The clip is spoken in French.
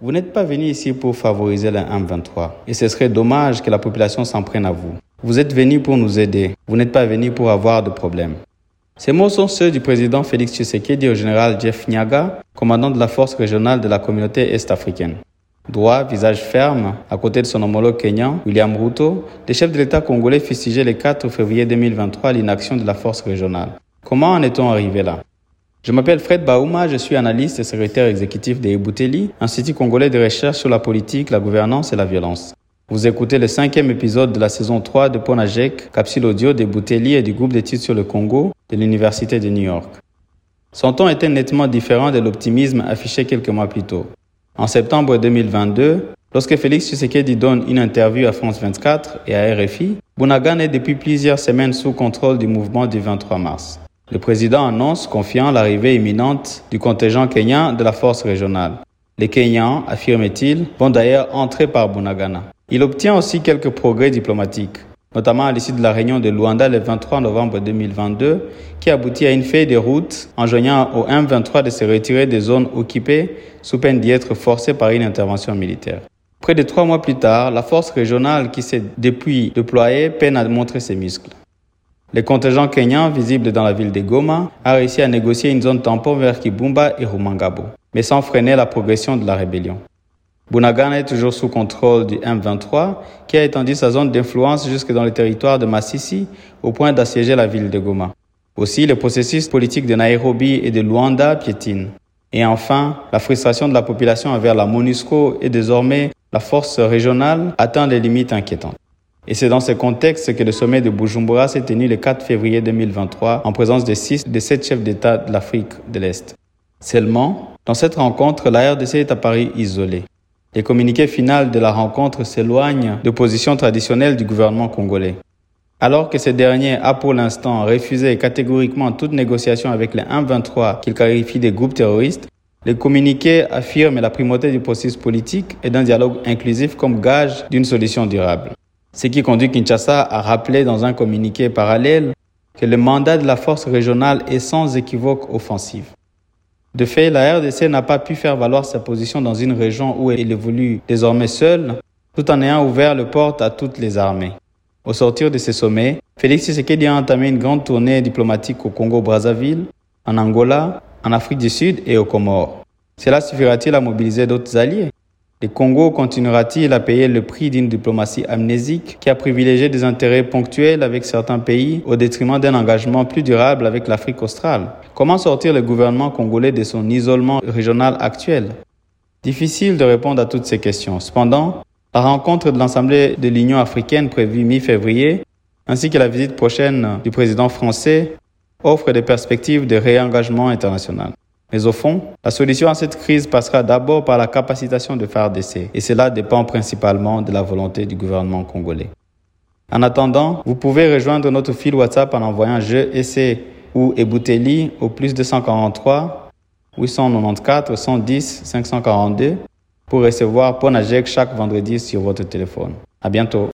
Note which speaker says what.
Speaker 1: Vous n'êtes pas venu ici pour favoriser le M23 et ce serait dommage que la population s'en prenne à vous. Vous êtes venu pour nous aider. Vous n'êtes pas venu pour avoir de problèmes. Ces mots sont ceux du président Félix Tshisekedi au général Jeff Nyaga, commandant de la force régionale de la communauté est-africaine. Droit, visage ferme, à côté de son homologue kenyan, William Ruto, le chef de l'État congolais fustigé le 4 février 2023 l'inaction de la force régionale. Comment en est-on arrivé là? Je m'appelle Fred Baouma, je suis analyste et secrétaire exécutif de Ebouteli, Institut congolais de recherche sur la politique, la gouvernance et la violence. Vous écoutez le cinquième épisode de la saison 3 de Ponajek, capsule audio de Bouteli et du groupe d'études sur le Congo de l'Université de New York. Son ton était nettement différent de l'optimisme affiché quelques mois plus tôt. En septembre 2022, lorsque Félix Tshisekedi donne une interview à France 24 et à RFI, Bunagan est depuis plusieurs semaines sous contrôle du mouvement du 23 mars. Le président annonce confiant l'arrivée imminente du contingent kenyan de la force régionale. Les Kenyans, affirme-t-il, vont d'ailleurs entrer par Bunagana. Il obtient aussi quelques progrès diplomatiques, notamment à l'issue de la réunion de Luanda le 23 novembre 2022, qui aboutit à une feuille de route enjoignant au M23 de se retirer des zones occupées sous peine d'y être forcé par une intervention militaire. Près de trois mois plus tard, la force régionale qui s'est depuis déployée peine à montrer ses muscles. Le contingent kenyan, visible dans la ville de Goma, a réussi à négocier une zone tampon vers Kibumba et Rumangabo, mais sans freiner la progression de la rébellion. Bunagana est toujours sous contrôle du M23, qui a étendu sa zone d'influence jusque dans le territoire de Massissi, au point d'assiéger la ville de Goma. Aussi, le processus politique de Nairobi et de Luanda piétine. Et enfin, la frustration de la population envers la MONUSCO et désormais la force régionale atteint des limites inquiétantes. Et c'est dans ce contexte que le sommet de Bujumbura s'est tenu le 4 février 2023 en présence de six des sept chefs d'État de l'Afrique de l'Est. Seulement, dans cette rencontre, la RDC est apparue isolée. Les communiqués finaux de la rencontre s'éloignent de positions traditionnelles du gouvernement congolais. Alors que ce dernier a pour l'instant refusé catégoriquement toute négociation avec les 1-23 qu'il qualifie des groupes terroristes, les communiqués affirment la primauté du processus politique et d'un dialogue inclusif comme gage d'une solution durable. Ce qui conduit Kinshasa à rappeler dans un communiqué parallèle que le mandat de la force régionale est sans équivoque offensif. De fait, la RDC n'a pas pu faire valoir sa position dans une région où elle évolue désormais seule, tout en ayant ouvert le porte à toutes les armées. Au sortir de ce sommet, Félix Tshisekedi a entamé une grande tournée diplomatique au Congo-Brazzaville, en Angola, en Afrique du Sud et aux Comores. Cela suffira-t-il à mobiliser d'autres alliés? Le Congo continuera-t-il à payer le prix d'une diplomatie amnésique qui a privilégié des intérêts ponctuels avec certains pays au détriment d'un engagement plus durable avec l'Afrique australe? Comment sortir le gouvernement congolais de son isolement régional actuel? Difficile de répondre à toutes ces questions. Cependant, la rencontre de l'Assemblée de l'Union africaine prévue mi-février, ainsi que la visite prochaine du président français, offrent des perspectives de réengagement international. Mais au fond, la solution à cette crise passera d'abord par la capacitation de faire d'essai, et cela dépend principalement de la volonté du gouvernement congolais. En attendant, vous pouvez rejoindre notre fil WhatsApp en envoyant je essai ou Ebouteli au plus 243 894 110 542 pour recevoir Ponajek chaque vendredi sur votre téléphone. À bientôt.